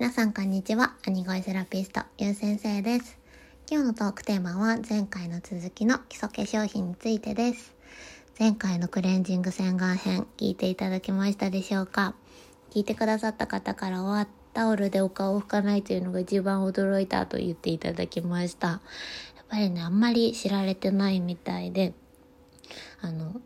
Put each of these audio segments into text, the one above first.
皆さんこんにちは。アニゴイセラピスト、ゆう先生です。今日のトークテーマは前回の続きの基礎化粧品についてです。前回のクレンジング洗顔編聞いていただけましたでしょうか？聞いてくださった方からはタオルでお顔を拭かないというのが一番驚いたと言っていただきました。やっぱりね、あんまり知られてないみたいで、あの、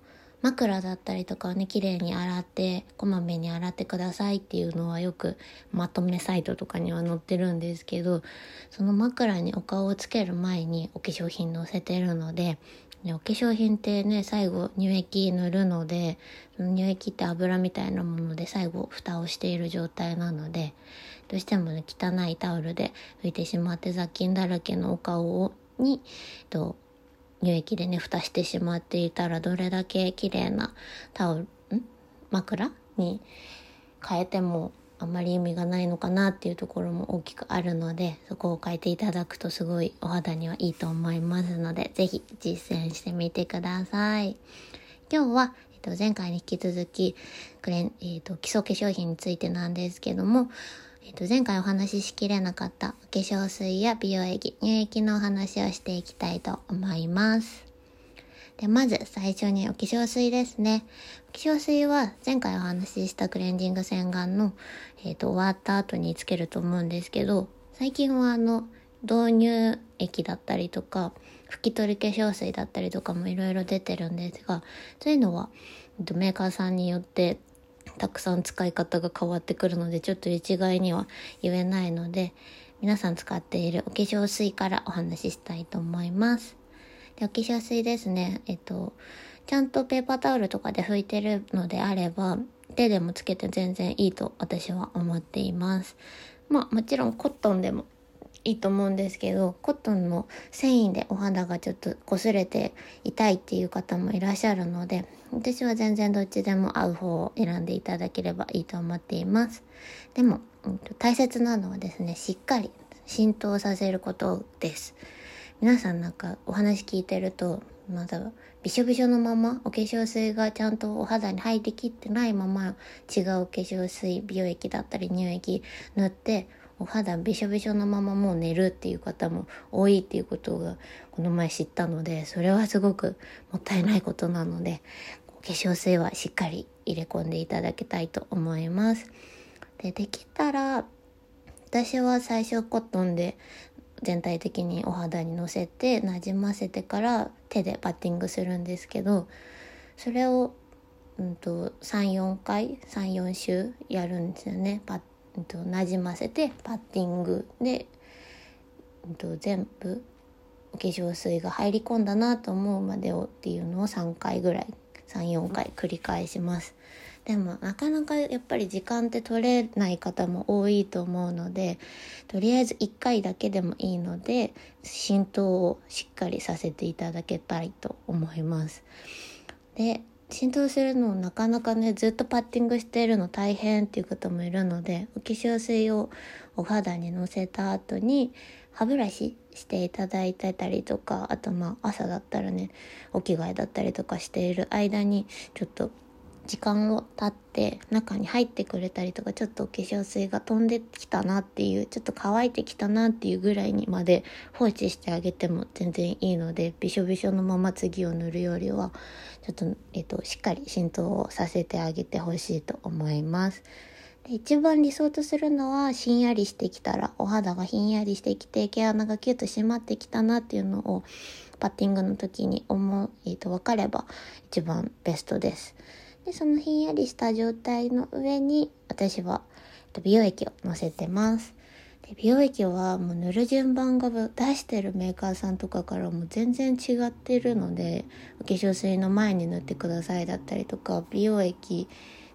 枕だったりとかをね、綺麗に洗って、こまめに洗ってくださいっていうのはよくまとめサイトとかには載ってるんですけど、その枕にお顔をつける前にお化粧品載せてるので、お化粧品ってね、最後乳液塗るので、乳液って油みたいなもので最後蓋をしている状態なので、どうしてもね、汚いタオルで拭いてしまって雑菌だらけのお顔をに、と乳液でね、蓋してしまっていたら、どれだけ綺麗なタオル、ん？枕に変えてもあまり意味がないのかなっていうところも大きくあるので、そこを変えていただくとすごいお肌にはいいと思いますので、ぜひ実践してみてください。今日は、えっと、前回に引き続き、クレン、えっと、基礎化粧品についてなんですけども、えっ、と、前回お話ししきれなかったお化粧水や美容液、乳液のお話をしていきたいと思います。で、まず最初にお化粧水ですね。お化粧水は前回お話ししたクレンジング洗顔の、えっ、と、終わった後につけると思うんですけど、最近はあの、導入液だったりとか、拭き取り化粧水だったりとかもいろいろ出てるんですが、そういうのは、メーカーさんによってたくさん使い方が変わってくるので、ちょっと一概には言えないので、皆さん使っているお化粧水からお話ししたいと思います。で、お化粧水ですね。えっと、ちゃんとペーパータオルとかで拭いてるのであれば、手でもつけて全然いいと私は思っています。まあもちろんコットンでもいいと思うんですけど、コットンの繊維でお肌がちょっと擦れて痛いっていう方もいらっしゃるので、私は全然どっちでも合う方を選んでいただければいいと思っています。でも、大切なのはですね、しっかり浸透させることです。皆さんなんかお話聞いてると、まだびしょびしょのままお化粧水がちゃんとお肌に入ってきってないまま違う化粧水美容液だったり乳液塗ってお肌びしょびしょのままもう寝るっていう方も多いっていうことがこの前知ったのでそれはすごくもったいないことなので化粧水はしっかり入れ込んでいただきたいと思います。でできたら私は最初コットンで全体的にお肌にのせてなじませてから手でパッティングするんですけどそれを、うんと、34回34週やるんですよねパッうんと、なじませてパッティングで、うんと、全部お化粧水が入り込んだなと思うまでをっていうのを3回ぐらい34回繰り返します。でもなかなかやっぱり時間って取れない方も多いと思うのでとりあえず1回だけでもいいので浸透をしっかりさせていただけたいと思います。で浸透するのなかなかねずっとパッティングしてるの大変っていう方もいるのでお化粧水をお肌にのせた後に歯ブラシしていただいてたりとかあとまあ朝だったらねお着替えだったりとかしている間にちょっと時間を経って中に入ってくれたりとかちょっとお化粧水が飛んできたなっていうちょっと乾いてきたなっていうぐらいにまで放置してあげても全然いいのでびしょびしょのまま次を塗るよりはちょっと,、えっとしっかり浸透をさせてあげてほしいと思います。で一番理想とするのはひんやりしてきたらお肌がひんやりしてきて毛穴がキュッと締まってきたなっていうのをパッティングの時に思う、えー、と分かれば一番ベストです。で、そのひんやりした状態の上に私は美容液をのせてます。で美容液はもう塗る順番が出してるメーカーさんとかからも全然違ってるのでお化粧水の前に塗ってくださいだったりとか美容液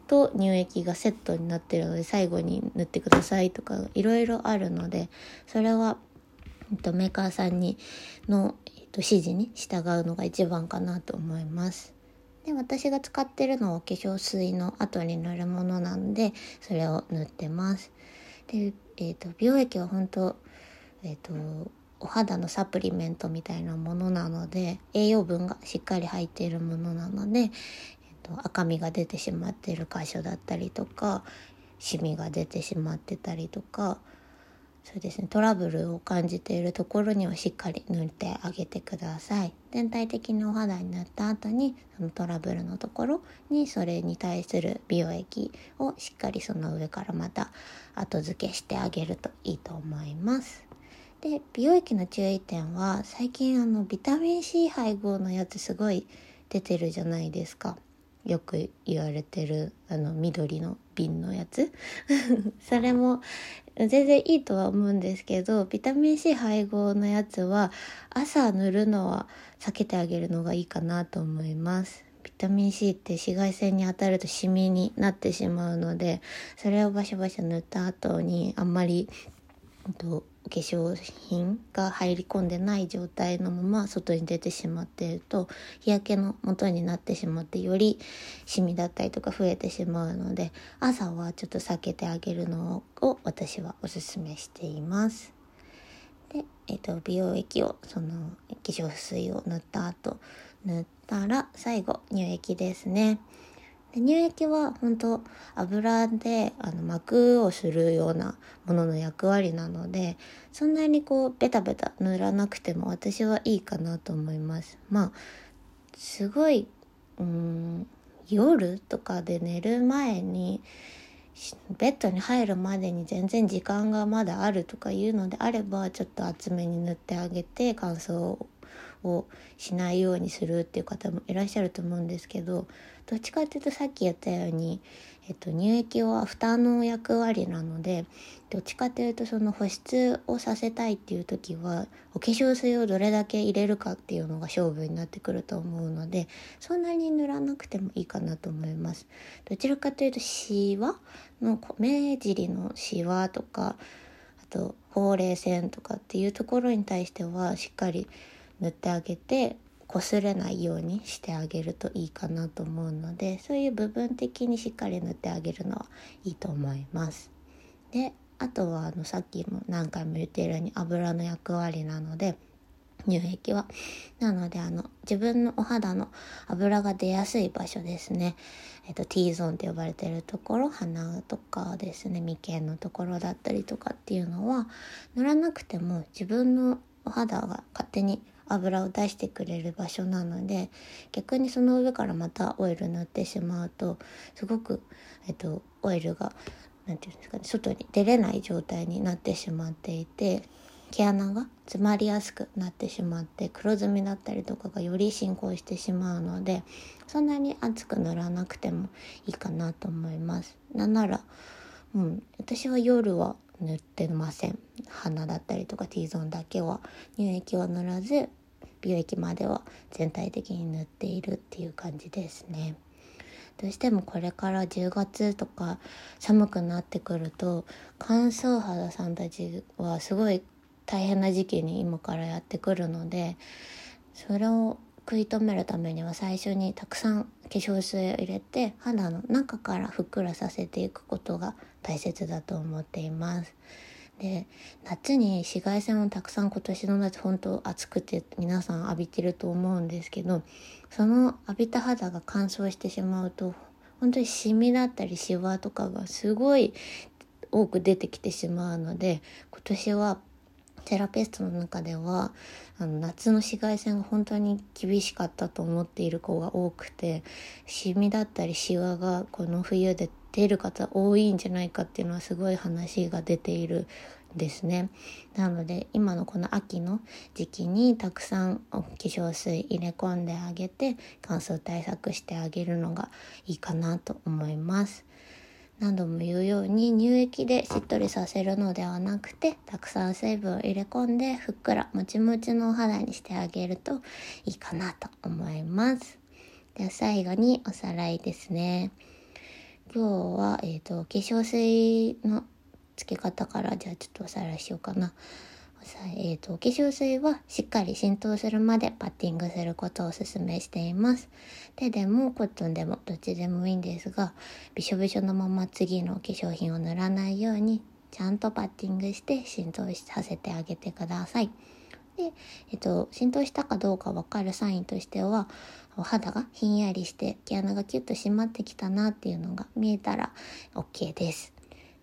と乳液がセットになってるので最後に塗ってくださいとかいろいろあるのでそれは、えっと、メーカーさんにの、えっと、指示に従うのが一番かなと思います。で私が使ってるのはお化粧水の後に塗るものなんでそれを塗ってます。で、えーと、美容液は本当えっ、ー、とお肌のサプリメントみたいなものなので栄養分がしっかり入っているものなので、えーと、赤みが出てしまっている箇所だったりとかシミが出てしまってたりとかそうですね。トラブルを感じているところにはしっかり塗ってあげてください。全体的にお肌に塗った後にそのトラブルのところにそれに対する美容液をしっかりその上からまた後付けしてあげるといいと思います。で美容液の注意点は最近あのビタミン C 配合のやつすごい出てるじゃないですか。よく言われてるあの緑の瓶のやつ。それも全然いいとは思うんですけどビタミン C 配合のやつは朝塗るのは避けてあげるのがいいかなと思います。ビタミン C って紫外線に当たるとシミになってしまうのでそれをバシャバシャ塗った後にあんまりと化粧品が入り込んでない状態のまま外に出てしまっていると日焼けの元になってしまってよりシミだったりとか増えてしまうので朝はちょっと避けてあげるのを私はおすすめしています。で、えーと、美容液をその化粧水を塗った後塗ったら最後乳液ですね。で乳液は本当油であの膜をするようなものの役割なのでそんなにこうベタベタ塗らなくても私はいいかなと思います。まあすごいうん夜とかで寝る前にベッドに入るまでに全然時間がまだあるとかいうのであればちょっと厚めに塗ってあげて乾燥をしないようにするっていう方もいらっしゃると思うんですけどどっちかっていうとさっき言ったように、えっと、乳液は蓋の役割なのでどっちかっていうとその保湿をさせたいっていう時はお化粧水をどれだけ入れるかっていうのが勝負になってくると思うのでそんなに塗らなくてもいいかなと思います。どちらかというとシワの目尻のシワとかあとほうれい線とかっていうところに対してはしっかり塗ってあげて擦れないようにしてあげるといいかなと思うのでそういう部分的にしっかり塗ってあげるのはいいと思います。であとはあのさっきも何回も言っているように油の役割なので乳液はなのであの自分のお肌の油が出やすい場所ですね、えっと、T ゾーンって呼ばれてるところ鼻とかですね眉間のところだったりとかっていうのは塗らなくても自分のお肌が勝手に油を出してくれる場所なので逆にその上からまたオイル塗ってしまうとすごく、えっと、オイルが何て言うんですかね外に出れない状態になってしまっていて毛穴が詰まりやすくなってしまって黒ずみだったりとかがより進行してしまうのでそんなに熱く塗らなくてもいいかなと思います。なんなら、うん、私は夜は塗ってません鼻だったりとか T ゾーンだけは乳液は塗らず美容液までは全体的に塗っているっていう感じですね。どうしてもこれから10月とか寒くなってくると乾燥肌さんたちはすごい大変な時期に今からやってくるのでそれを食い止めるためには最初にたくさん化粧水を入れて肌の中からふっくらさせていくことが大切だと思っています。で夏に紫外線をたくさん今年の夏本当暑くて皆さん浴びてると思うんですけどその浴びた肌が乾燥してしまうと本当にシミだったりシワとかがすごい多く出てきてしまうので今年はセラピストの中ではあの夏の紫外線が本当に厳しかったと思っている子が多くてシミだったりシワがこの冬で出る方多いんじゃないかっていうのはすごい話が出ているですね。なので今のこの秋の時期にたくさん化粧水入れ込んであげて乾燥対策してあげるのがいいかなと思います。何度も言うように乳液でしっとりさせるのではなくてたくさん水分を入れ込んでふっくらもちもちのお肌にしてあげるといいかなと思います。では最後におさらいですね。今日は、えーと、化粧水のつけ方からじゃあちょっとおさらいしようかな。えーと、化粧水はしっかり浸透するまでパッティングすることをお勧めしています。手でもコットンでもどっちでもいいんですがびしょびしょのまま次の化粧品を塗らないようにちゃんとパッティングして浸透させてあげてください。で、えっと、浸透したかどうか分かるサインとしてはお肌がひんやりして毛穴がキュッと締まってきたなっていうのが見えたら OK です。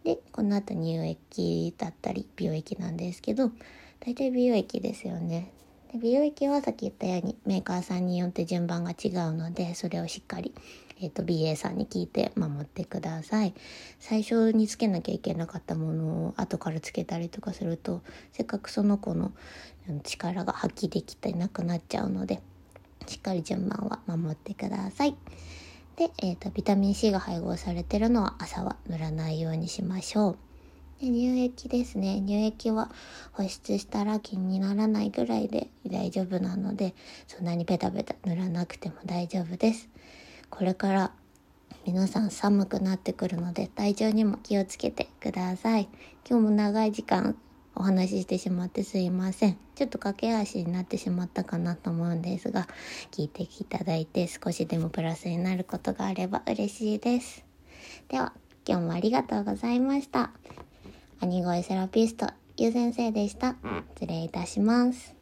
でこの後乳液だったり美容液なんですけど大体美容液ですよね。で美容液はさっき言ったようにメーカーさんによって順番が違うのでそれをしっかり、えーと、BA さんに聞いて守ってください。最初につけなきゃいけなかったものを後からつけたりとかするとせっかくその子の力が発揮できてなくなっちゃうのでしっかり順番は守ってください。で、えーと、ビタミン C が配合されてるのは朝は塗らないようにしましょう。で乳液ですね。乳液は保湿したら気にならないぐらいで大丈夫なのでそんなにペタペタ塗らなくても大丈夫です。これから皆さん寒くなってくるので体調にも気をつけてください。今日も長い時間お話ししてしまってすいませんちょっと駆け足になってしまったかなと思うんですが聞いていただいて少しでもプラスになることがあれば嬉しいですでは今日もありがとうございました。兄声セラピスト、ゆう先生でした。失礼いたします。